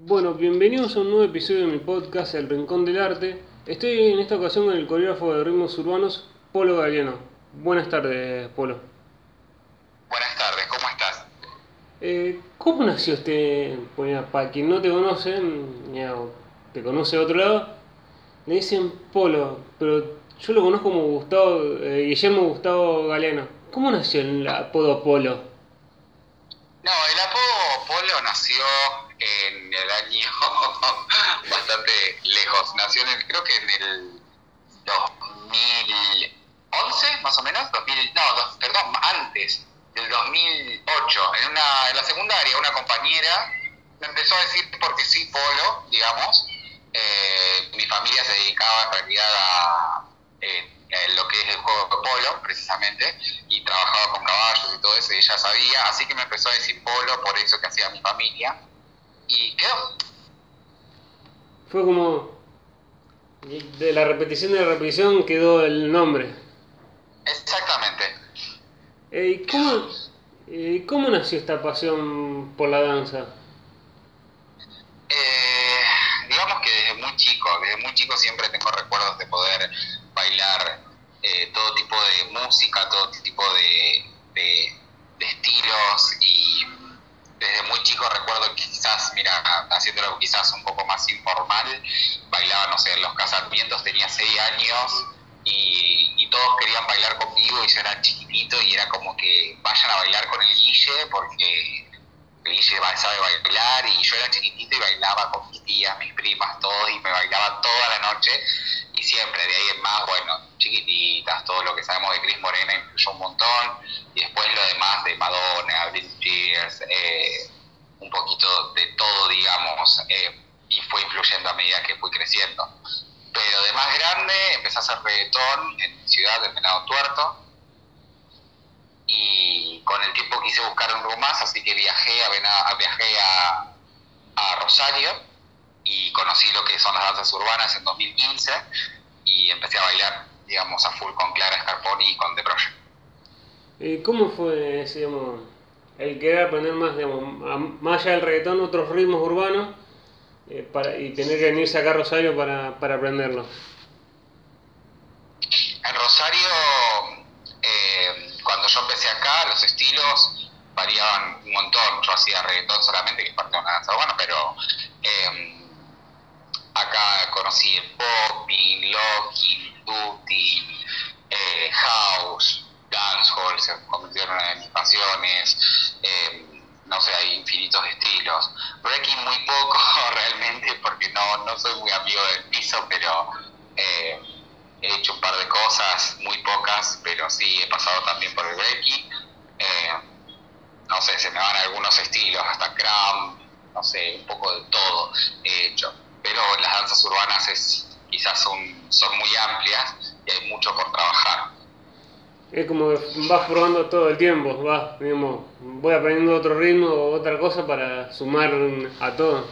Bueno, bienvenidos a un nuevo episodio de mi podcast El Rincón del Arte. Estoy en esta ocasión con el coreógrafo de ritmos urbanos, Polo Galeano. Buenas tardes, Polo. Buenas tardes, ¿cómo estás? Eh, ¿Cómo nació este? Bueno, para quien no te conoce, ya, te conoce de otro lado, le dicen Polo, pero yo lo conozco como Gustavo, eh, Guillermo Gustavo Galeano. ¿Cómo nació el apodo Polo? No, el lejos. Nació en creo que en el 2011, más o menos. 2000, no, dos- perdón, antes, del 2008. En, una, en la secundaria, una compañera me empezó a decir porque sí, Polo, digamos. Eh, mi familia se dedicaba en realidad a eh, eh, lo que es el juego de polo, precisamente, y trabajaba con caballos y todo eso, y ella sabía, así que me empezó a decir polo por eso que hacía mi familia, y quedó. Fue como. De la repetición de la repetición quedó el nombre. Exactamente. Eh, ¿y ¿cómo, eh, ¿Cómo nació esta pasión por la danza? Eh, digamos que desde muy chico, desde muy chico siempre tengo recuerdos de poder bailar eh, todo tipo de música, todo tipo de, de- de estilos y desde muy chico recuerdo que quizás, mira, haciéndolo quizás un poco más informal, bailaba, no sé, en los casamientos, tenía seis años y, todos querían bailar conmigo y yo era chiquitito y era como que vayan a bailar con el Guille porque el Guille sabe bailar y yo era chiquitito y bailaba con mis tías, mis primas, todos y me bailaba toda la noche siempre, de ahí en más, bueno, chiquititas, todo lo que sabemos de Cris Morena influyó un montón y después lo demás de Madonna, Britney Spears, eh, un poquito de todo, digamos, eh, y fue influyendo a medida que fui creciendo. Pero de más grande empecé a hacer reggaetón en ciudad, en Venado Tuerto, y con el tiempo quise buscar un rumbo más, así que viajé a, Vena- a- viajé a Rosario y conocí lo que son las danzas urbanas en 2015 y empecé a bailar, digamos, a full con Clara Scarponi y con The Project. Eh, ¿Cómo fue, digamos, el querer aprender más, digamos, más allá del reggaetón, otros ritmos urbanos eh, para, y tener que venirse acá a Rosario para, para aprenderlos? En Rosario, eh, cuando yo empecé acá, los estilos variaban un montón. Yo hacía reggaetón solamente, que es parte de una danza urbana, pero eh, acá conocí el popping, locking, duty, eh, house, dancehall, se convirtió en mis pasiones. eh, no sé, hay infinitos estilos. Breaking muy poco realmente, porque no, no soy muy amigo del piso, pero... eh, he hecho un par de cosas, muy pocas, pero sí he pasado también por el breaking. Eh, no sé, se me van algunos estilos, hasta cram, no sé, un poco de todo he hecho. Pero las danzas urbanas es, quizás son, son muy amplias y hay mucho por trabajar. Es como que vas probando todo el tiempo, vas, digamos, voy aprendiendo otro ritmo o otra cosa para sumar a todo.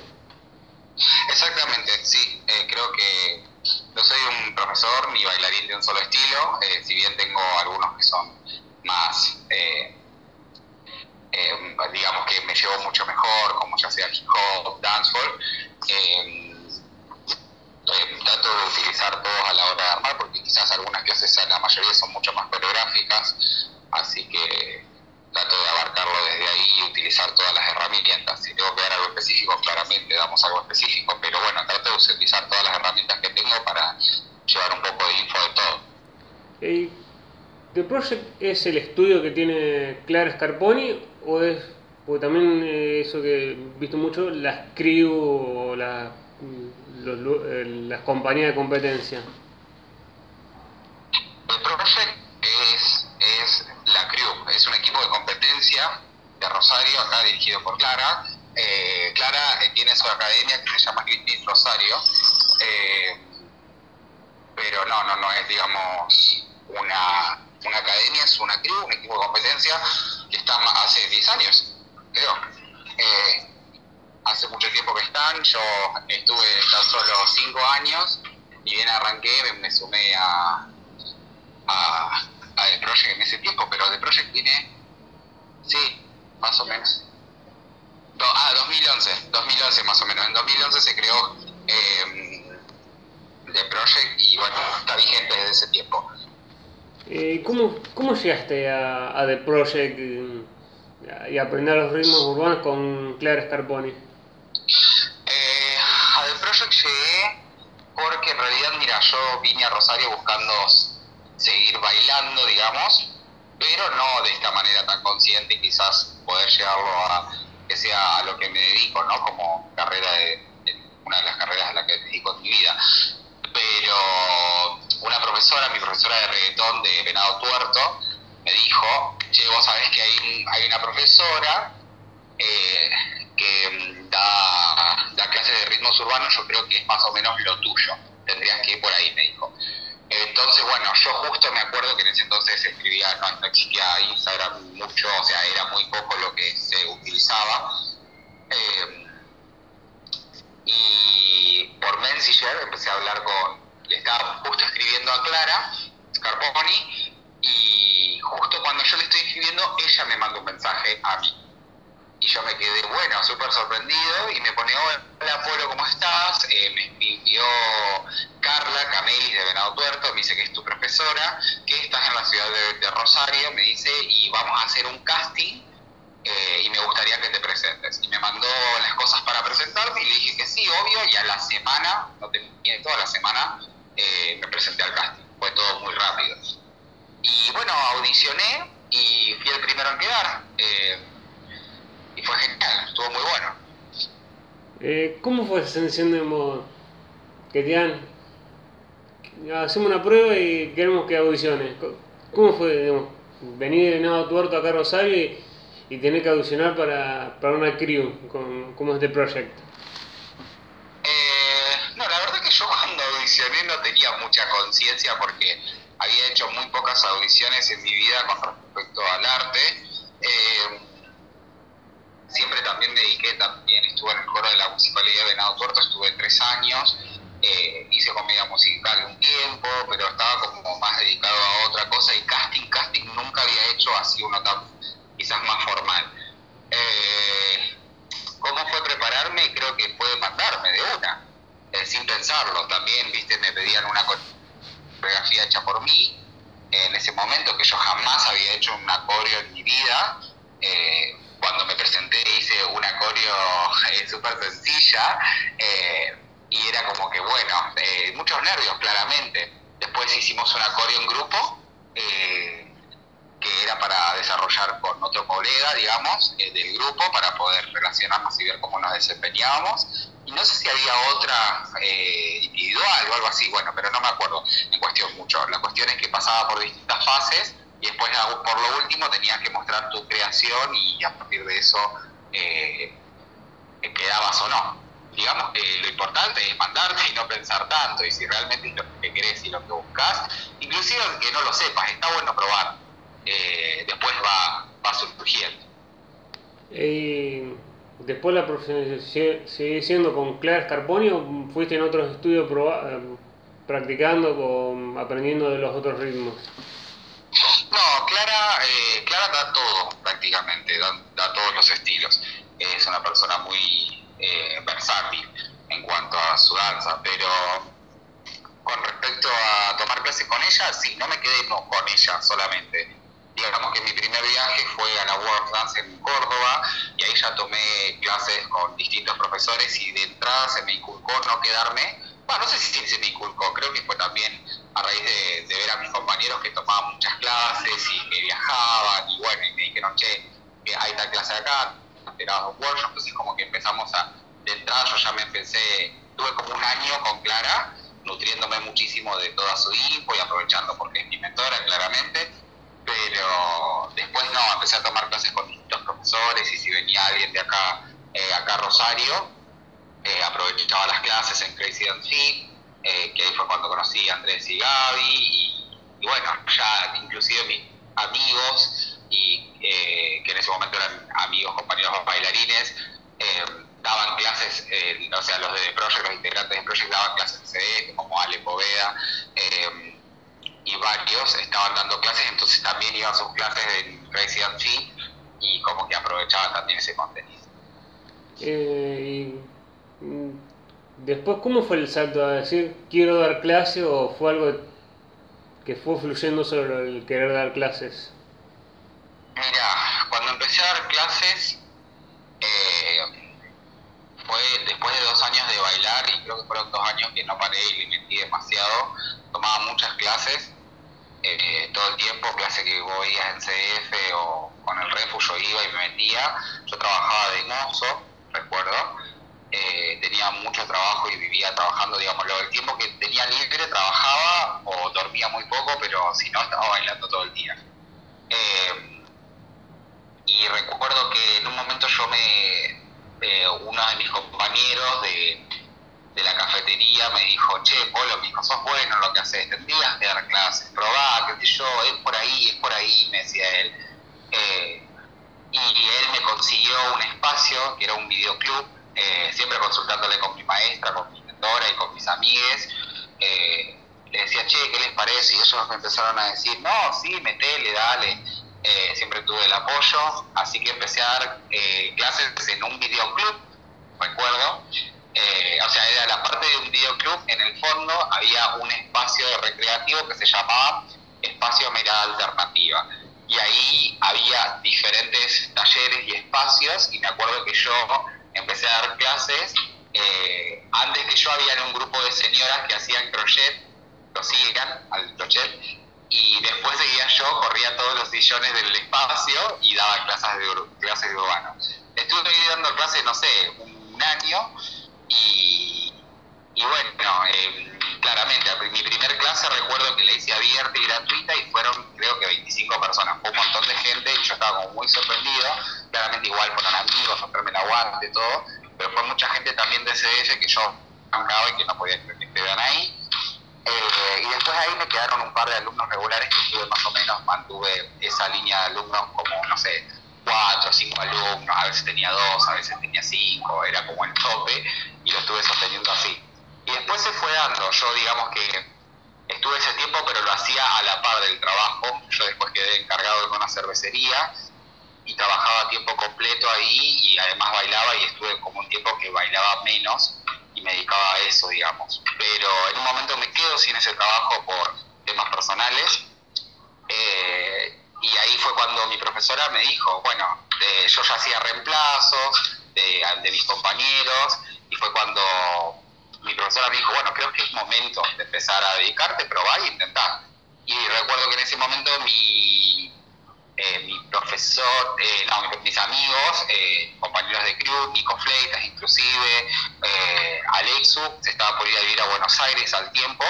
Exactamente, sí, eh, creo que no soy un profesor ni bailarín de un solo estilo, eh, si bien tengo algunos que son más, eh, eh, digamos que me llevo mucho mejor, como ya sea hip hop, dancehall, eh, trato de utilizar todos a la hora de armar, porque quizás algunas clases, la mayoría son mucho más coreográficas, así que trato de abarcarlo desde ahí y utilizar todas las herramientas. Si tengo que dar algo específico, claramente damos algo específico, pero bueno, trato de utilizar todas las herramientas que tengo para llevar un poco de info de todo. Eh, ¿The Project es el estudio que tiene Clara Scarponi o es, porque también eh, eso que he visto mucho, las crew o la- las compañías de competencia? El Project es, es la crew, es un equipo de competencia de Rosario, acá dirigido por Clara. Eh, Clara eh, tiene su academia que se llama Greenpeace Rosario, eh, pero no, no, no es, digamos, una, una academia, es una crew, un equipo de competencia que está hace 10 años, creo. Hace mucho tiempo que están, yo estuve tan solo 5 años, y bien arranqué, me, sumé a, a, a The Project en ese tiempo, pero The Project tiene, sí, más o menos. ah, 2011, 2011 más o menos. En 2011 se creó eh, The Project y bueno, está vigente desde ese tiempo. Eh, ¿cómo, ¿Cómo llegaste a, a The Project y a aprender los ritmos urbanos con Clara Scarponi? Eh, a The Project llegué porque en realidad, mira, yo vine a Rosario buscando seguir bailando, digamos, pero no de esta manera tan consciente, quizás poder llevarlo a que sea a lo que me dedico, ¿no? Como carrera de, una de las carreras a las que dedico en mi vida. Pero una profesora, mi profesora de reggaetón de Venado Tuerto, me dijo, che, vos sabés que hay, hay una profesora eh, que mm, da, da clases de ritmos urbanos, yo creo que es más o menos lo tuyo, tendrías que ir por ahí, me dijo. Entonces, bueno, yo justo me acuerdo que en ese entonces escribía, no, no existía Instagram mucho, o sea, era muy poco lo que se utilizaba. Eh, y por Messenger empecé a hablar con, le estaba justo escribiendo a Clara Scarponi y justo cuando yo le estoy escribiendo, ella me manda un mensaje a mí. Y yo me quedé, bueno, súper sorprendido y me pone, hola Polo, ¿cómo estás? Eh, me escribió Carla Camelis de Venado Tuerto, me dice que es tu profesora, que estás en la ciudad de, Rosario, me dice, y vamos a hacer un casting eh, y me gustaría que te presentes. Y me mandó las cosas para presentarme y le dije que sí, obvio, y a la semana, no te miento, a la semana eh, me presenté al casting. Fue todo muy rápido. Y bueno, audicioné y fui el primero en quedar. Eh, y fue genial, estuvo muy bueno. Eh, ¿Cómo fue esa sensación de modo que te dan, hacemos una prueba y queremos que audiciones? ¿Cómo fue, digamos, venir de Nado Tuerto acá a Rosario y, y tener que audicionar para, para una crew con, como este proyecto? Eh, no, la verdad que yo cuando audicioné no tenía mucha conciencia porque había hecho muy pocas audiciones en mi vida con respecto al arte. Eh, siempre también me dediqué, también estuve en el coro de la Municipalidad de Venado Tuerto, estuve tres años, eh, hice comedia musical un tiempo, pero estaba como más dedicado a otra cosa y casting, casting nunca había hecho así uno tan quizás más formal. Eh, ¿Cómo fue prepararme? Creo que fue mandarme de una, eh, sin pensarlo. También, viste, me pedían una coreografía hecha por mí, en ese momento que yo jamás había hecho una coreo en mi vida. Eh, cuando me presenté hice una coreo eh, súper sencilla eh, y era como que, bueno, eh, muchos nervios claramente. Después hicimos una coreo en grupo que era para desarrollar con otro colega, digamos, del grupo para poder relacionarnos y nos desempeñábamos. Y no sé si había otra individual o algo así, bueno, pero no me acuerdo en cuestión mucho. La cuestión es que pasaba por distintas fases y después por lo último tenías que mostrar tu creación y a partir de eso eh, quedabas o no. Digamos que lo importante es mandarte y no pensar tanto y si realmente es lo que querés y lo que buscas, inclusive aunque no lo sepas, está bueno probar, eh, después va, va surgiendo. Después la profesión sigue siendo con Clara Scarponi o fuiste en otros estudios eh, practicando o aprendiendo de los otros ritmos? No, Clara, eh, Clara da todo prácticamente, da, todos los estilos. Es una persona muy eh, versátil en cuanto a su danza, pero con respecto a tomar clases con ella, sí, no me quedé con ella solamente. Digamos que mi primer viaje fue a la World Dance en Córdoba y ahí ya tomé clases con distintos profesores y de entrada se me inculcó no quedarme. Bueno, no sé si se me inculcó, creo que fue también a raíz de, ver a mis compañeros que tomaban muchas clases y que viajaban y bueno, y me dijeron, che, hay esta clase acá, era un workshop, entonces como que empezamos a, de entrada yo ya me empecé, tuve como un año con Clara, nutriéndome muchísimo de toda su info y aprovechando porque es mi mentora claramente, pero después no, empecé a tomar clases con distintos profesores y si venía alguien de acá, eh, acá Rosario, eh, aprovechaba las clases en Crazy Dance eh, que ahí fue cuando conocí a Andrés y Gaby, y, bueno, ya inclusive mis amigos, y que en ese momento eran amigos, compañeros bailarines, daban clases, o sea, los de Project, los integrantes de Project daban clases en CD, como Ale Poveda, y varios estaban dando clases, entonces también iban sus clases en Fit, y como que aprovechaban también ese contenido. Eh, y, mm, después, ¿cómo fue el salto a decir quiero dar clase o fue algo que fue fluyendo sobre el querer dar clases? Mira, cuando empecé a dar clases, eh, fue después de dos años de bailar, y creo que fueron dos años que no paré y le metí demasiado, tomaba muchas clases, eh, todo el tiempo, clase que voy en CF o con el refugio iba y me metía, yo trabajaba de mozo, recuerdo, eh, tenía mucho trabajo y vivía trabajando, digamos, el tiempo que tenía libre trabajaba o dormía muy poco, pero si no estaba bailando todo el día. Eh, y recuerdo que en un momento yo me, eh, uno de mis compañeros de, de, la cafetería me dijo, che, Polo, me dijo, sos bueno en lo que haces, tendrías que dar clases, probá, qué sé yo, es por ahí, es por ahí, me decía él. y él me consiguió un espacio, que era un videoclub, eh, siempre consultándole con mi maestra, con mi mentora y con mis amigues, eh, le decía, che, ¿qué les parece? Y ellos me empezaron a decir, no, sí, metele, dale. Eh, siempre tuve el apoyo, así que empecé a dar clases en un videoclub, recuerdo. O sea, era la parte de un videoclub, en el fondo había un espacio recreativo que se llamaba Espacio Mirada Alternativa. Y ahí había diferentes talleres y espacios, y me acuerdo que yo empecé a dar clases. Eh, antes que yo había un grupo de señoras que hacían crochet, lo sigan al crochet, y después seguía yo, corría todos los sillones del espacio y daba clases clases de urbano. Estuve dando clases, no sé, un, año y, bueno, eh, claramente, mi primer clase recuerdo que la hice abierta y gratuita y fueron creo que 25 personas, fue un montón de gente yo estaba como muy sorprendido, claramente igual fueron amigos, romperme la y todo, pero fue mucha gente también de CDF que yo bancaba y que no podía que estuvieran ahí. Eh, y después ahí me quedaron un par de alumnos regulares que estuve más o menos, mantuve esa línea de alumnos como, no sé, cuatro o cinco alumnos, a veces tenía dos, a veces tenía cinco, era como el tope y lo estuve sosteniendo así. Y después se fue dando, yo digamos que estuve ese tiempo, pero lo hacía a la par del trabajo. Yo después quedé encargado de una cervecería y trabajaba tiempo completo ahí y además bailaba y estuve como un tiempo que bailaba menos y me dedicaba a eso, digamos. Pero en un momento me quedo sin ese trabajo por temas personales. Eh, y ahí fue cuando mi profesora me dijo, bueno, eh, yo ya hacía reemplazos de, de mis compañeros y fue cuando mi profesora me dijo, bueno, creo que es momento de empezar a dedicarte, probar e intentar. Y recuerdo que en ese momento mi, eh, mi profesor, eh, no, mis amigos, eh, compañeros de crew, Nico Fleitas inclusive, Alexu, se estaba por ir a vivir a Buenos Aires al tiempo,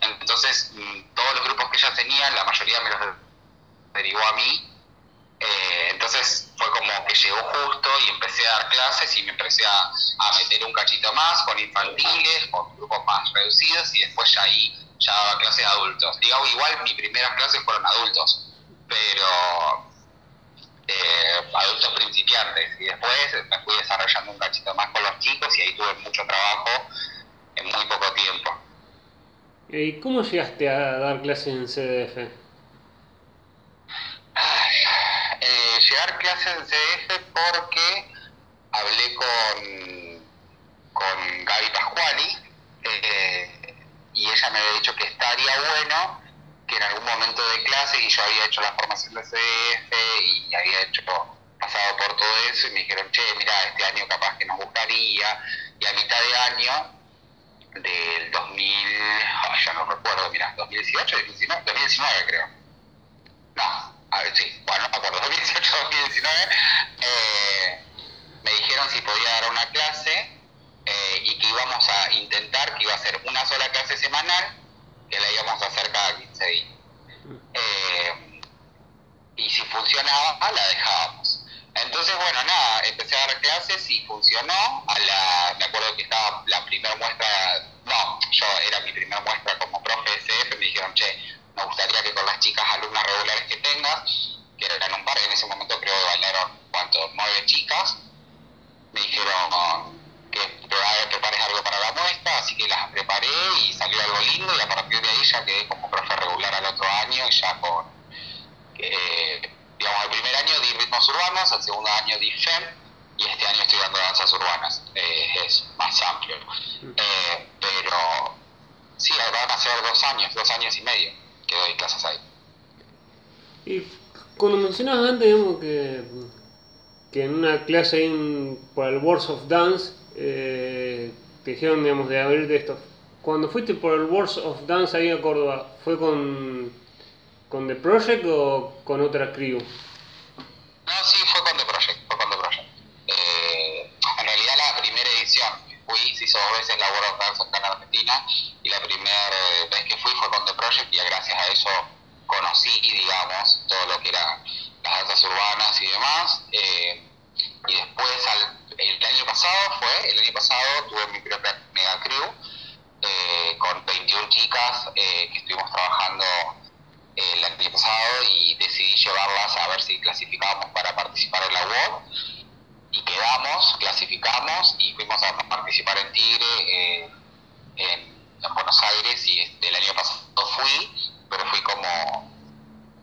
entonces mm, todos los grupos que ella tenía, la mayoría me los derivó a mí, eh, entonces llegó justo y empecé a dar clases y me empecé a, meter un cachito más con infantiles, con grupos más reducidos y después ya ahí ya daba clases a adultos. Digamos, igual mis primeras clases fueron adultos, pero eh, adultos principiantes y después me fui desarrollando un cachito más con los chicos y ahí tuve mucho trabajo en muy poco tiempo. ¿Y cómo llegaste a dar clases en CDF? Llegar clases en CF porque hablé con, con Gaby Pascuali eh, y ella me había dicho que estaría bueno que en algún momento de clase y yo había hecho la formación de CF y había hecho pasado por todo eso y me dijeron, che, mira, este año capaz que nos gustaría y a mitad de año del 2000, ya no recuerdo, mira, 2018, 2019, 2019 creo. No, a bueno, no me acuerdo, 2018, 2019, eh, me dijeron si podía dar una clase eh, y que íbamos a intentar, que iba a ser una sola clase semanal, que la íbamos a hacer cada 15 días. Eh, y si funcionaba, la dejábamos. Entonces, bueno, nada, empecé a dar clases y funcionó. A la, me acuerdo que estaba la primera muestra, no, yo era mi primera muestra como profe de CF, me dijeron, che, me gustaría que con las chicas alumnas regulares que tengas, que eran un par, en ese momento creo que bailaron, ¿cuántos? Nueve chicas, me dijeron que prepares algo para la muestra, así que las preparé y salió algo lindo y a partir de ahí ya quedé como profe regular al otro año y ya con, digamos, el primer año di ritmos urbanos, el segundo año di FEM y este año estoy dando danzas urbanas, eh, es más amplio. Eh, pero sí, van a ser dos años, dos años y medio que ahí. Y cuando mencionabas antes, digamos, que, que en una clase en, por el Wars of Dance, eh, te dijeron, digamos, de abrirte esto. Cuando fuiste por el Wars of Dance ahí a Córdoba, ¿fue con, con The Project o con otra crew? No, sí, fue con The Project, fue con The Project. Eh, en realidad la primera edición fui, se hizo dos veces la World of Dance en Y la primera vez que fui fue con The Project, y gracias a eso conocí, digamos, todo lo que eran las danzas urbanas y demás. Eh, y después, el año pasado fue, el año pasado tuve mi propia mega crew, eh, con 21 chicas eh, que estuvimos trabajando el año pasado y decidí llevarlas a ver si clasificábamos para participar en la WOD. Y quedamos, clasificamos y fuimos a participar en Tigre, en, en Buenos Aires, y el año pasado fui pero fui como,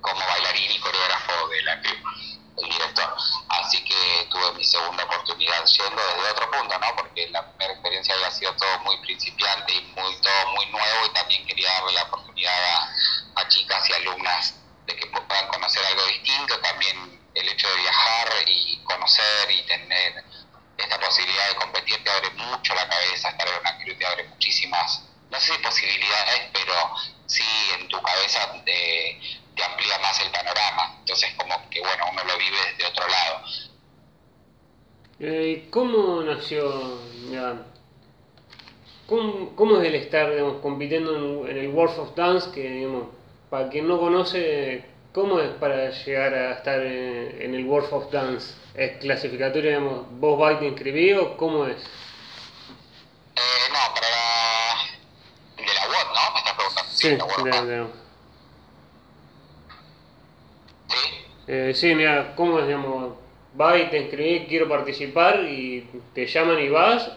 como bailarín y coreógrafo de la el director. Así que tuve mi segunda oportunidad yendo desde otro punto, ¿no? Porque la primera experiencia había sido todo muy principiante y muy, todo muy nuevo y también quería darle la oportunidad a, chicas y alumnas de que puedan conocer algo distinto, también el hecho de viajar y conocer y tener esta posibilidad de competir te abre mucho la cabeza, estar en una cruz te abre muchísimas, no sé si posibilidades, pero sí en tu cabeza te, te amplía más el panorama. Entonces como que bueno, uno lo vive desde otro lado. Eh, ¿Cómo nació, ¿cómo, ¿cómo, es el estar compitiendo en, el World of Dance? Que digamos, para quien no conoce, ¿cómo es para llegar a estar en, el World of Dance? ¿Es clasificatorio, digamos, vos vais te inscribís o cómo es? Eh, no, para de la ¿no? Me estás preguntando. Sí, de, de, ¿Sí? Eh, sí, mira, ¿cómo es, digamos? Vas y te inscribís, quiero participar y te llaman y vas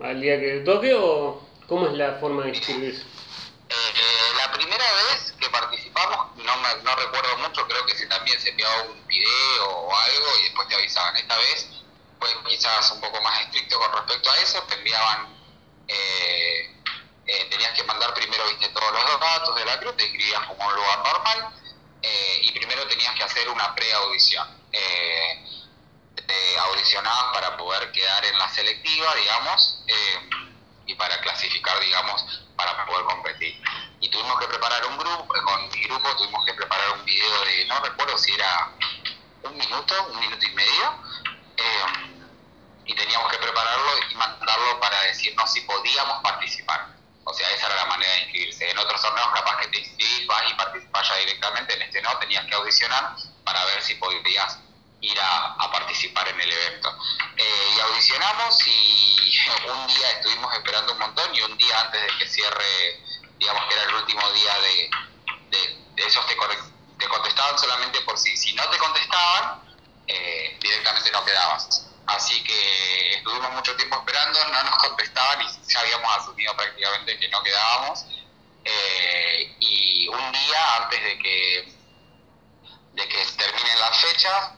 al día que te toque o cómo es la forma de inscribirse? Eh, la primera vez que participamos, no, me, no recuerdo mucho, creo que si se enviaba un video o algo y después te avisaban. Esta vez fue quizás un poco más estricto con respecto a eso, te enviaban eh, eh, tenías que mandar primero viste todos los datos de la cruz, te inscribías como un lugar normal eh, y primero tenías que hacer una pre-audición. Te audicionabas para poder quedar en la selectiva, digamos, y para clasificar, digamos, para poder competir. Y tuvimos que preparar un grupo, con mi grupo tuvimos que preparar un video de, no recuerdo si era un minuto, un minuto y medio, y teníamos que prepararlo y mandarlo para decirnos si podíamos participar. O sea, esa era la manera de inscribirse. En otros torneos capaz que te inscribís, vas y participás ya directamente, en este no, tenías que audicionar para ver si podías ir a, participar en el evento. Eh, y audicionamos y un día estuvimos esperando un montón y un día antes de que cierre, digamos que era el último día de, de, esos te, te, contestaban solamente por sí. Si no te contestaban, eh, directamente no quedabas. Así que estuvimos mucho tiempo esperando, no nos contestaban y ya habíamos asumido prácticamente que no quedábamos. Eh, y un día antes de que, de que terminen las fechas,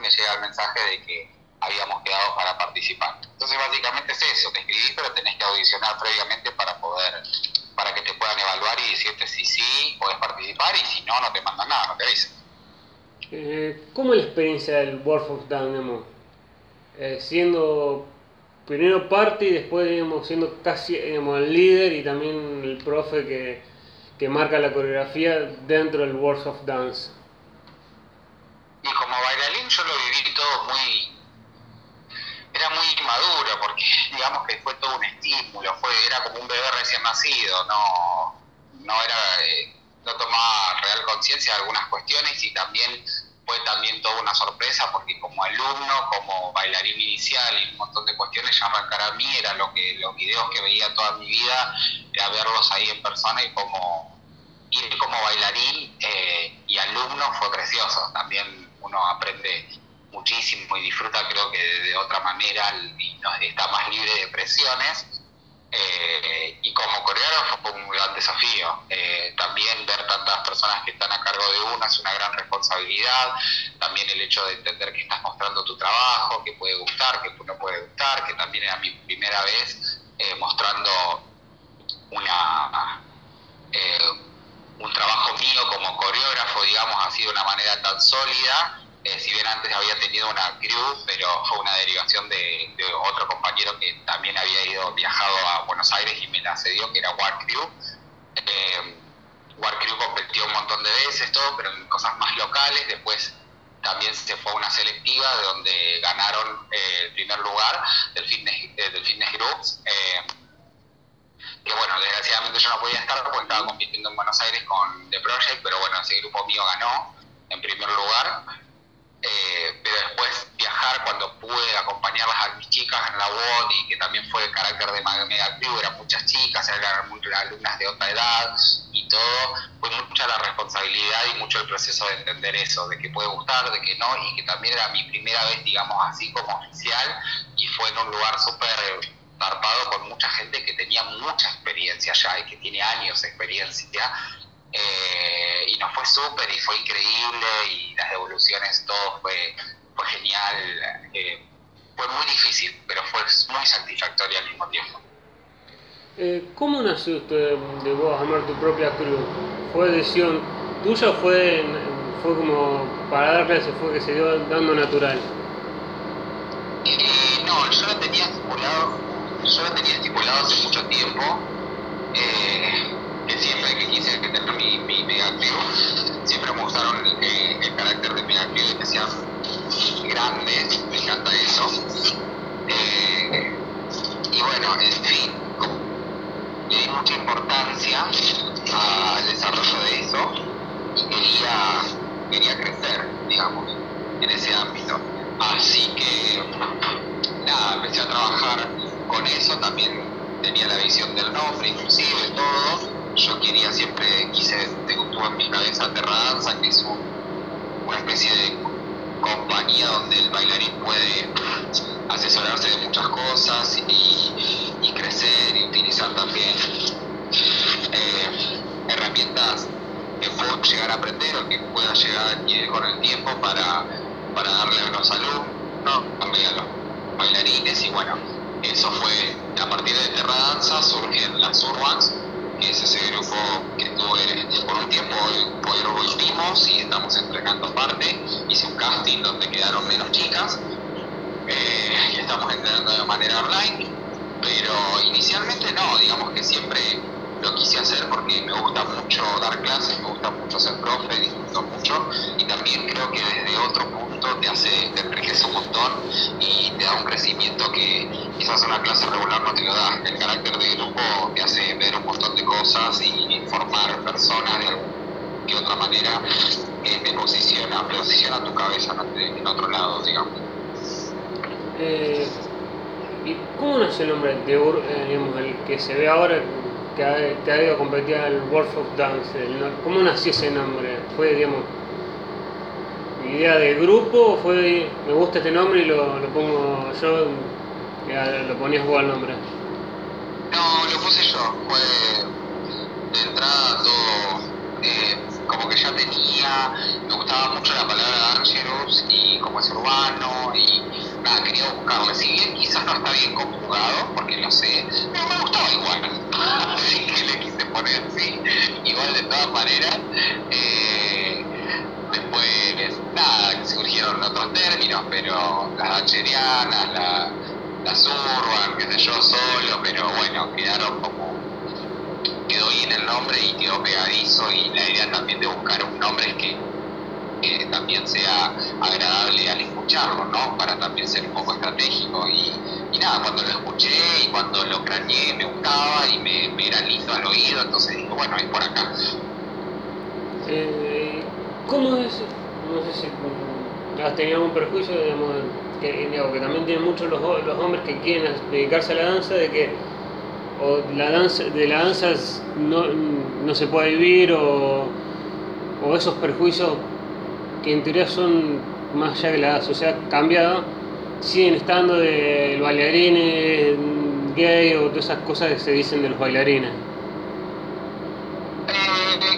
me llega el mensaje de que habíamos quedado para participar. Entonces básicamente es eso, te escribís pero tenés que audicionar previamente para poder, para que te puedan evaluar y decirte si sí, podés participar y si no, no te mandan nada, no te avisan. Eh, ¿Cómo es la experiencia del World of Dynamo? Eh, siendo primero parte y después siendo casi el líder y también el profe que, que marca la coreografía dentro del World of Dance. Y como bailarín yo lo viví todo muy... Era muy inmaduro porque digamos que fue todo un estímulo, fue era como un bebé recién nacido, no, no era... Eh, no tomaba real conciencia de algunas cuestiones y también fue también toda una sorpresa porque como alumno, como bailarín inicial y un montón de cuestiones, ya arrancar a mí era lo que los videos que veía toda mi vida, era verlos ahí en persona y como ir como bailarín eh, y alumno fue precioso. También uno aprende muchísimo y disfruta creo que de, otra manera y está más libre de presiones. Eh, y como coreógrafo fue un grande desafío. Eh, también ver tantas personas que están a cargo de una es una gran responsabilidad. También el hecho de entender que estás mostrando tu trabajo, que puede gustar, que no puede gustar, que también era mi primera vez eh, mostrando una, eh, un trabajo mío como coreógrafo, digamos, así de una manera tan sólida. Eh, si bien antes había tenido una crew, pero fue una derivación de, otro compañero que también había ido viajado a Buenos Aires y me la cedió, que era War Crew. Eh, War Crew competió un montón de veces, todo, pero en cosas más locales. Después también se fue a una selectiva de donde ganaron el primer lugar del Fitness, del fitness Groups que bueno, desgraciadamente yo no podía estar porque estaba compitiendo en Buenos Aires con The Project, pero bueno, ese grupo mío ganó en primer lugar. Eh, pero después viajar cuando pude acompañarlas a mis chicas en la WOD y que también fue el carácter de Mega Crew, eran muchas chicas, eran alumnas de otra edad y todo, fue mucha la responsabilidad y mucho el proceso de entender eso, de que puede gustar, de que no, y que también era mi primera vez, digamos así, como oficial, y fue en un lugar súper con mucha gente que tenía mucha experiencia ya y que tiene años de experiencia. Eh, y nos fue súper y fue increíble y las devoluciones, todo fue, fue genial. Eh, fue muy difícil, pero fue muy satisfactorio al mismo tiempo. Eh, ¿Cómo nació usted de vos amar tu propia cruz? ¿Fue decisión tuya o fue, fue como para darle ese fue que se dio dando natural? no, yo lo tenía estipulado yo lo tenía estipulado hace mucho tiempo, eh, tener mi, mi mega siempre me gustaron eh, el carácter de mega y que sean grandes, me encanta eso. Eh, y bueno, en fin, le di mucha importancia al desarrollo de eso y quería, quería crecer, digamos, en ese ámbito. Así que, nada, empecé a trabajar con eso también tenía la visión del nombre, inclusive todo. Yo quería siempre, quise, tuve en mi cabeza Terra Danza, que es una especie de compañía donde el bailarín puede asesorarse de muchas cosas y, crecer y utilizar también eh, herramientas que puedo llegar a aprender o que pueda llegar con el tiempo para, para darle a los alumnos, también a los bailarines. Y bueno, eso fue, a partir de Terra Danza surgen las Urbans, es ese grupo que estuve por un tiempo, hoy, hoy volvimos y estamos entregando parte, hice un casting donde quedaron menos chicas, eh, y estamos entrenando de manera online, pero inicialmente no, digamos que siempre lo quise hacer porque me gusta mucho dar clases, me gusta mucho ser profe, disfruto mucho y también creo que desde otro punto te hace, te enriquece un montón y te da un crecimiento que quizás una clase regular no te lo da. El carácter de grupo te hace ver un montón de cosas y informar personas de alguna otra manera que te posiciona, posiciona tu cabeza en otro lado, digamos. Eh, ¿Y cómo nace el nombre de eh, digamos, el que se ve ahora que ha, te ha ido a competir al World of Dance? ¿Cómo nació ese nombre? ¿Fue, digamos, idea de grupo o fue, me gusta este nombre y lo, lo pongo yo, ya lo ponías vos al nombre? No, lo puse yo, fue de entrada todo, eh, como que ya tenía, me gustaba mucho la palabra Angelus y como es urbano y nada, quería buscarle, si bien quizás no está bien conjugado, porque lo sé, pero me gustaba igual, así que le quise poner así, igual de todas maneras, eh, después nada, surgieron otros términos, pero las bacherianas, la, las urban, qué sé yo, solo, pero bueno, quedaron como el nombre y quedó pegadizo y la idea también de buscar un nombre que también sea agradable al escucharlo, ¿no? Para también ser un poco estratégico. Y, nada, cuando lo escuché y cuando lo craneé me gustaba y me, era lindo al oído, entonces dije, bueno, es por acá. Eh, ¿Cómo es? No sé si has tenido algún perjuicio, digamos, que, que también tienen muchos los, los hombres que quieren dedicarse a la danza, de que o la danza, de la danza no, no se puede vivir o, o esos perjuicios que en teoría son más allá que la sociedad cambiada, siguen estando de bailarines gay o todas esas cosas que se dicen de los bailarines.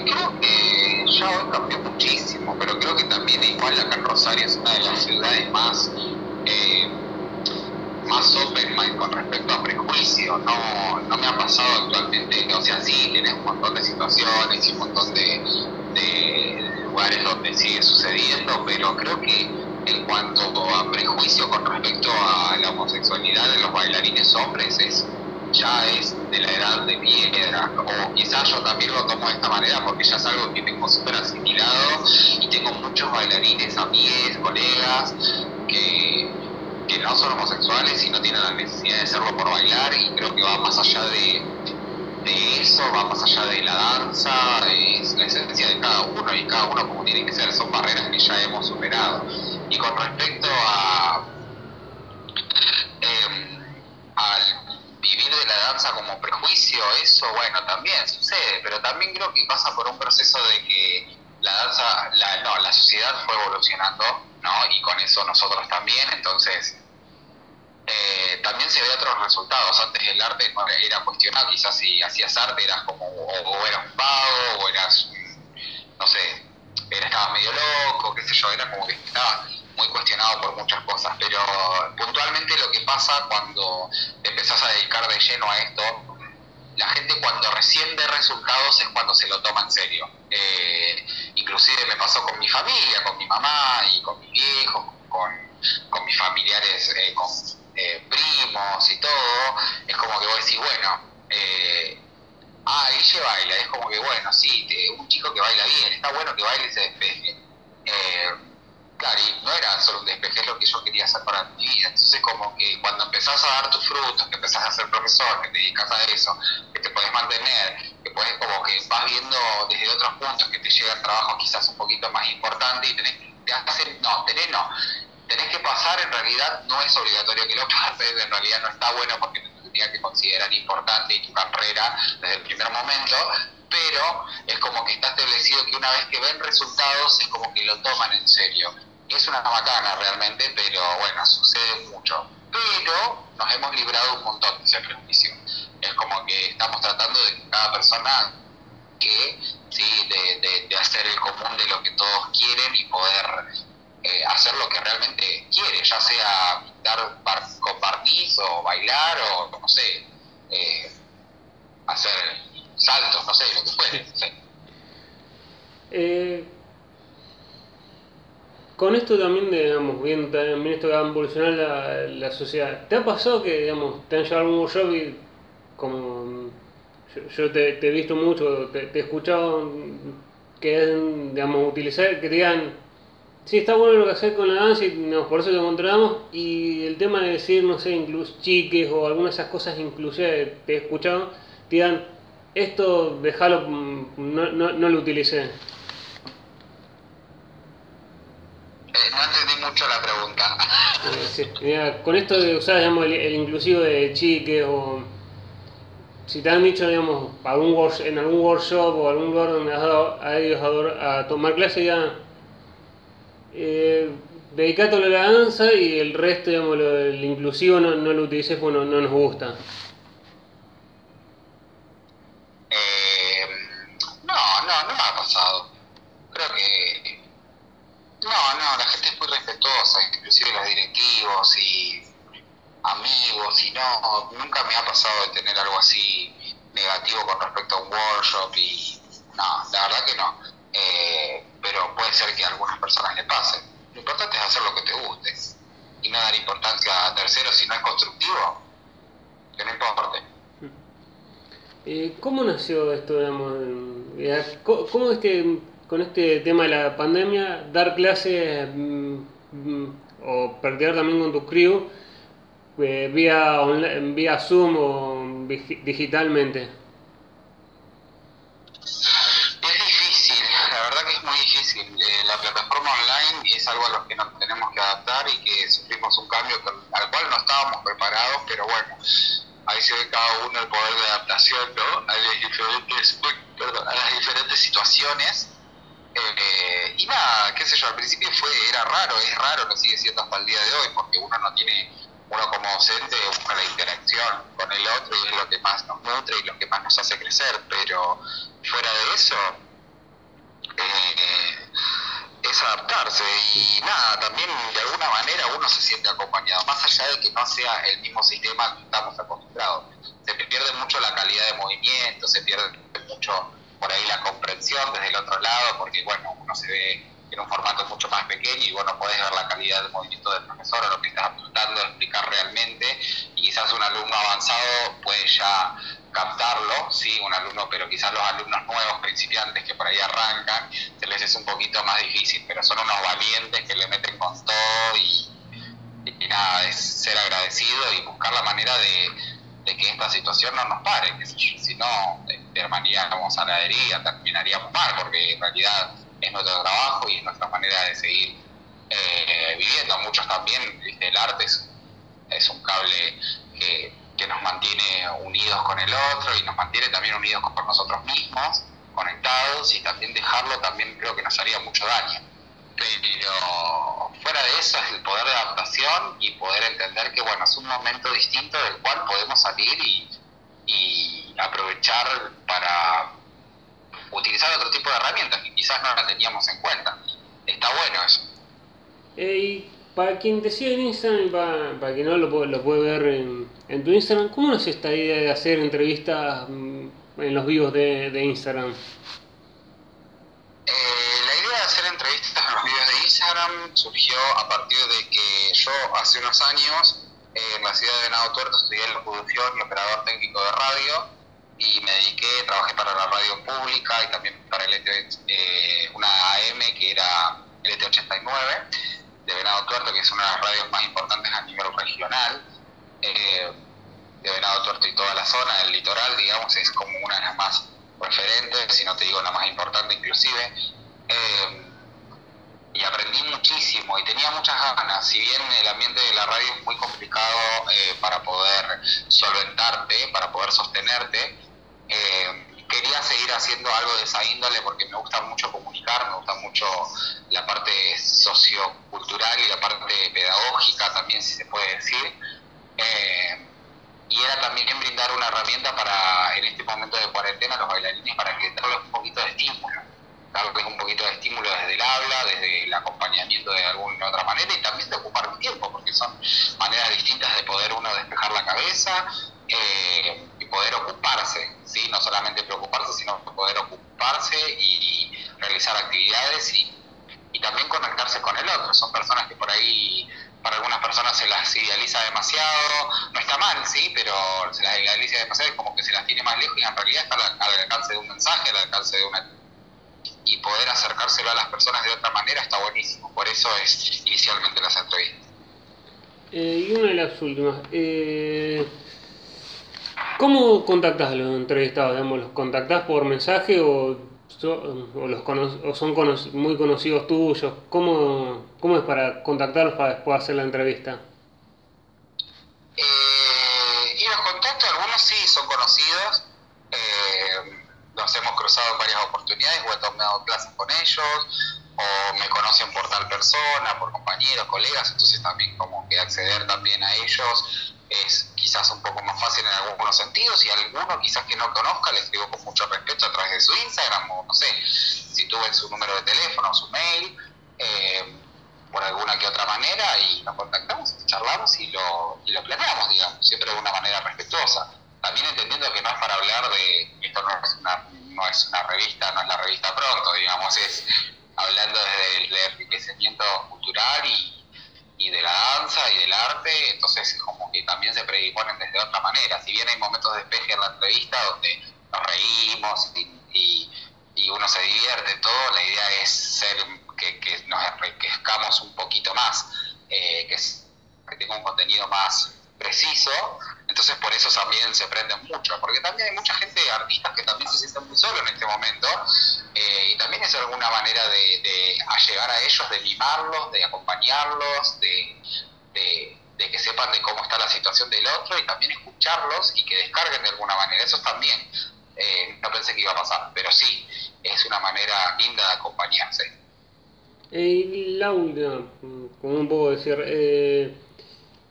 creo que ya hoy cambió muchísimo, pero creo que también igual acá en Rosario es una de las ciudades más eh, más open mind con respecto a prejuicios. No, no me ha pasado actualmente, o sea, sí, tenés un montón de situaciones y un montón de, de lugares donde sigue sucediendo, pero creo que en cuanto a prejuicio con respecto a la homosexualidad de los bailarines hombres es ya es de la edad de piedra, o quizás yo también lo tomo de esta manera porque ya es algo que tengo súper asimilado y tengo muchos bailarines, amigos, colegas que, que no son homosexuales y no tienen la necesidad de serlo por bailar y creo que va más allá de, de eso, va más allá de la danza, es la esencia de cada uno y cada uno como tiene que ser, son barreras que ya hemos superado. Y con respecto a, eh, al vivir de la danza como prejuicio, eso bueno, también sucede, pero también creo que pasa por un proceso de que la danza, la, no, la sociedad fue evolucionando, ¿no? Y con eso nosotros también, entonces eh, también se ve otros resultados. Antes el arte era cuestionado, quizás si hacías arte eras como, o, eras un vago, o eras, no sé, era, estabas medio loco, qué sé yo, era como que estaba muy cuestionado por muchas cosas, pero puntualmente lo que pasa cuando te empezás a dedicar de lleno a esto, la gente cuando recién ve resultados es cuando se lo toma en serio. Eh, inclusive me pasó con mi familia, con mi mamá y con mis viejos, con, mis familiares, eh, con eh, primos y todo, es como que vos decís, bueno, eh, ah, Guille baila, es como que bueno, sí, te, un chico que baila bien, está bueno que baile y se despeje. Eh, claro, y no era solo un despeje, es lo que yo quería hacer para mi vida. Entonces, como que cuando empezás a dar tus frutos, que empezás a ser profesor, que te dedicas a eso, que te puedes mantener, que puedes como que vas viendo desde otros puntos que te llegan trabajos quizás un poquito más importantes y tenés, te hacen, no, tenés no, tenés que pasar, en realidad no es obligatorio que lo pases, en realidad no está bueno porque te tendría que considerar importante y tu carrera desde el primer momento, pero es como que está establecido que una vez que ven resultados es como que lo toman en serio. Es una macana realmente, pero bueno, sucede mucho. Pero nos hemos librado un montón de ese prejuicio. Es como que estamos tratando de que cada persona que, sí, de, de, de hacer el común de lo que todos quieren y poder eh, hacer lo que realmente quiere, ya sea con barniz o bailar o no sé, eh, hacer saltos, no sé, lo que fuere. Sé. Eh, con esto también, digamos, viendo también esto que va a evolucionar la, la sociedad, ¿te ha pasado que, digamos, te han llevado algún workshop y como yo, yo te, te, he visto mucho, te, te, he escuchado que, digamos, utilizar, que te digan, sí, está bueno lo que haces con la danza y no, por eso te encontramos, y el tema de decir, no sé, incluso chiques o algunas de esas cosas inclusive te he escuchado, te digan, esto déjalo, no, no, no lo utilicé. Eh, no entendí mucho la pregunta. Sí, mira, con esto de usar digamos, el, el, inclusivo de chiques o si te han dicho digamos, algún en algún workshop o algún lugar donde has dado a ellos a, tomar clase ya eh, dedicate a la danza y el resto, digamos, lo, el inclusivo no, lo utilices porque no, no nos gusta. Eh, no, no, no me ha pasado. Creo que no, no, la gente es muy respetuosa, inclusive los directivos y amigos, y no, nunca me ha pasado de tener algo así negativo con respecto a un workshop y no, la verdad que no. Eh, pero puede ser que a algunas personas le pase. Lo importante es hacer lo que te guste y no dar importancia a terceros si no es constructivo, que no importe. Eh, ¿Cómo nació esto, digamos? ¿Cómo este con este tema de la pandemia, dar clases mm, mm, o practicar también con tu crew eh, vía, vía Zoom o digitalmente? Es difícil, la verdad que es muy difícil. Eh, la plataforma online es algo a lo que nos tenemos que adaptar y que sufrimos un cambio al cual no estábamos preparados, pero bueno, ahí se ve cada uno el poder de adaptación ¿no? a, las diferentes, perdón, a las diferentes situaciones eh, y nada, qué sé yo, al principio fue, era raro, es raro, lo sigue siendo hasta el día de hoy, porque uno no tiene, uno como docente busca la interacción con el otro y es lo que más nos nutre y lo que más nos hace crecer, pero fuera de eso, adaptarse y nada, también de alguna manera uno se siente acompañado, más allá de que no sea el mismo sistema que estamos acostumbrados. Se pierde mucho la calidad de movimiento, se pierde mucho por ahí la comprensión desde el otro lado, porque bueno, uno se ve en un formato mucho más pequeño y bueno, podés ver la calidad del movimiento del profesor o lo que estás de explicar realmente. Y quizás un alumno avanzado puede ya captarlo, sí, un alumno, pero quizás los alumnos nuevos, principiantes que por ahí arrancan, se les es un poquito más difícil, pero son unos valientes que le meten con todo y, nada, es ser agradecido y buscar la manera de, que esta situación no nos pare, que si no, terminaríamos a la deriva, terminaríamos mal, porque en realidad es nuestro trabajo y es nuestra manera de seguir eh, viviendo. Muchos también, el arte es, un cable que, nos mantiene unidos con el otro y nos mantiene también unidos con nosotros mismos, conectados y también dejarlo también creo que nos haría mucho daño. Pero fuera de eso es el poder de adaptación y poder entender que bueno, es un momento distinto del cual podemos salir y, y aprovechar para utilizar otro tipo de herramientas que quizás no las teníamos en cuenta. Está bueno eso. y para quien te sigue en Instagram, para, para quien no lo puede, lo puede ver en, en, tu Instagram, ¿cómo es esta idea de hacer entrevistas mm, en los vivos de, de Instagram? Eh, la idea de hacer entrevistas en los vivos de Instagram surgió a partir de que yo hace unos años en la ciudad de Venado Tuerto estudié locución y operador técnico de radio y me dediqué, trabajé para la radio pública y también para el ET, eh, una AM que era el ET89 de Venado Tuerto, que es una de las radios más importantes a nivel regional. Eh, de Venado Tuerto y toda la zona del litoral, digamos, es como una de las más referentes, si no te digo la más importante inclusive. Eh, y aprendí muchísimo y tenía muchas ganas. Si bien el ambiente de la radio es muy complicado eh, para poder solventarte, para poder sostenerte, eh, quería seguir haciendo algo de esa índole porque me gusta mucho comunicar, me gusta mucho la parte sociocultural y la parte pedagógica también, si se puede decir. Eh, y era también brindar una herramienta para, en este momento de cuarentena, los bailarines para que darles un poquito de estímulo darles un poquito de estímulo desde el habla, desde el acompañamiento de alguna otra manera y también de ocupar un tiempo, porque son maneras distintas de poder uno despejar la cabeza eh, poder ocuparse, ¿sí? no solamente preocuparse, sino poder ocuparse y realizar actividades y, también conectarse con el otro. Son personas que por ahí para algunas personas se las idealiza demasiado, no está mal, sí, pero se las idealiza demasiado y como que se las tiene más lejos y en realidad está al alcance de un mensaje, al alcance de una y poder acercárselo a las personas de otra manera está buenísimo. Por eso es inicialmente las entrevistas. Eh, y una de las últimas. Eh, ¿Cómo contactas a los entrevistados? Digamos, ¿Los contactás por mensaje o, o, son muy conocidos tuyos? ¿Cómo, ¿Cómo es para contactarlos para después hacer la entrevista? Eh, y los contactos, algunos sí son conocidos. Eh, nos hemos cruzado en varias oportunidades o he tomado clases con ellos o me conocen por tal persona, por compañeros, colegas, entonces también como que acceder también a ellos es quizás un poco más fácil en algunos sentidos y alguno quizás que no conozca le escribo con mucho respeto a través de su Instagram o no sé, si tuve su número de teléfono su mail, eh, por alguna que otra manera y nos contactamos, charlamos y lo, y lo planeamos, digamos, siempre de una manera respetuosa. También entendiendo que no es para hablar de, esto no es una, no es una revista, no es la revista pronto, digamos, es hablando desde el enriquecimiento cultural y, y de la danza y del arte, entonces como que también se predisponen desde otra manera, si bien hay momentos de despeje en la entrevista donde nos reímos y, y, uno se divierte, todo, la idea es ser que, que nos enriquezcamos un poquito más, eh, que, que tenga un contenido más preciso, entonces por eso también se prenden mucho, porque también hay mucha gente, artistas que también se sienten muy solos en este momento, eh, y también es alguna manera de, llegar a ellos, de mimarlos, de acompañarlos, de, que sepan de cómo está la situación del otro y también escucharlos y que descarguen de alguna manera, eso también. Eh, no pensé que iba a pasar, pero sí, es una manera linda de acompañarse. Eh, la última, como un poco decir, eh,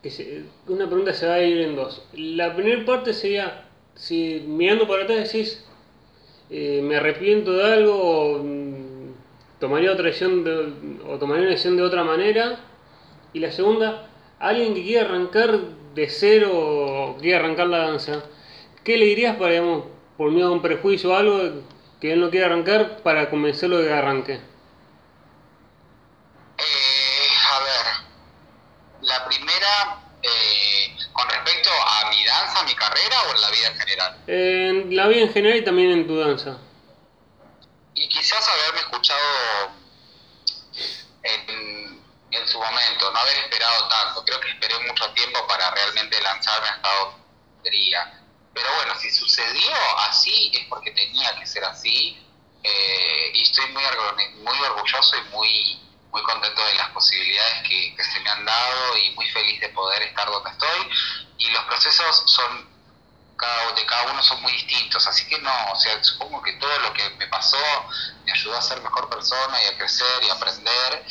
que una pregunta se va a ir en dos. La primera parte sería, si mirando para atrás decís, eh, me arrepiento de algo, o, mm, tomaría otra decisión de, o tomaría una decisión de otra manera. Y la segunda, alguien que quiera arrancar de cero o arrancar la danza, ¿qué le dirías para, digamos, por miedo a un prejuicio o algo que él no quiera arrancar para convencerlo de que arranque? En la vida en general y también en tu danza. Y quizás haberme escuchado en, en su momento, no haber esperado tanto. Creo que esperé mucho tiempo para realmente lanzarme a esta batería. Pero bueno, si sucedió así es porque tenía que ser así. eh, y estoy muy, muy orgulloso y muy, muy contento de las posibilidades que se me han dado y muy feliz de poder estar donde estoy. Y los procesos son cada, de cada uno son muy distintos, así que no, o sea, supongo que todo lo que me pasó me ayudó a ser mejor persona y a crecer y a aprender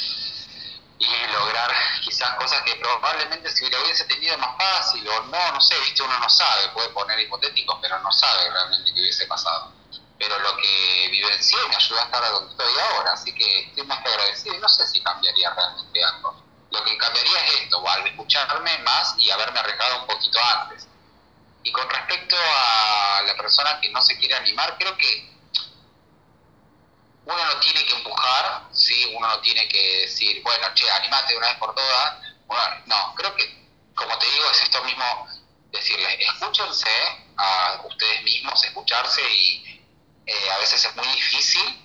y lograr quizás cosas que probablemente si lo hubiese tenido más fácil o no, no sé, viste, uno no sabe, puede poner hipotéticos, pero no sabe realmente qué hubiese pasado. Pero lo que vivencié me ayudó a estar donde estoy ahora, así que estoy más que agradecido y no sé si cambiaría realmente algo. Lo que cambiaría es esto, al escucharme más y haberme arriesgado un poquito antes. Y con respecto a la persona que no se quiere animar, creo que uno no tiene que empujar, ¿sí? uno no tiene que decir, bueno, che, animate una vez por todas. Bueno, no, creo que, como te digo, es esto mismo, decirles, escúchense a ustedes mismos, escucharse y eh, a veces es muy difícil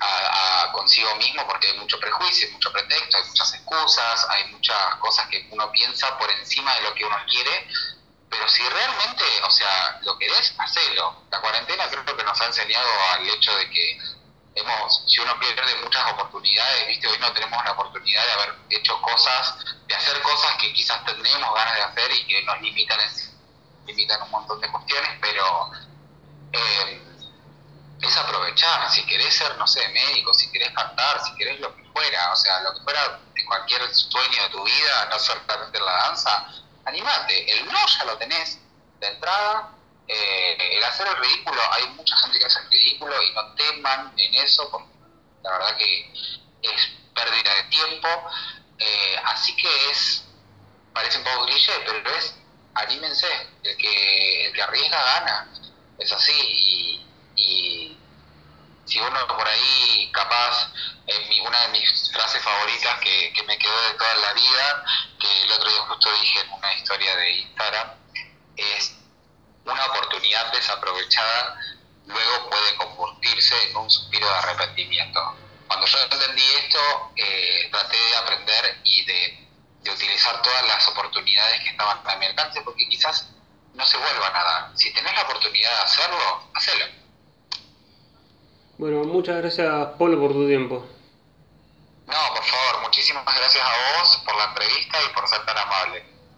a consigo mismo porque hay mucho prejuicio, hay mucho pretexto, hay muchas excusas, hay muchas cosas que uno piensa por encima de lo que uno quiere, pero si realmente, o sea, lo querés, hacelo. La cuarentena creo que nos ha enseñado al hecho de que hemos, si uno pierde muchas oportunidades, viste, hoy no tenemos la oportunidad de haber hecho cosas, de hacer cosas que quizás tenemos ganas de hacer y que nos limitan, limitan un montón de cuestiones, pero eh, es aprovechar, si querés ser, no sé, médico, si querés cantar, si querés lo que fuera, o sea, lo que fuera de cualquier sueño de tu vida, no solamente la danza, animate, el no ya lo tenés de entrada, eh, el hacer el ridículo, hay mucha gente que hace el ridículo y no teman en eso, la verdad que es pérdida de tiempo, eh, así que es, parece un poco cliché, pero es, anímense, el que, el que arriesga gana, es así, y si uno por ahí capaz, una de mis frases favoritas que, que me quedó de toda la vida, que el otro día justo dije en una historia de Instagram, es una oportunidad desaprovechada luego puede convertirse en un suspiro de arrepentimiento. Cuando yo entendí esto, eh, traté de aprender y de, de utilizar todas las oportunidades que estaban a mi alcance, porque quizás no se vuelvan a dar. Si tenés la oportunidad de hacerlo, hacelo. Bueno, muchas gracias Polo por tu tiempo. No, por favor, muchísimas gracias a vos por la entrevista y por ser tan amable.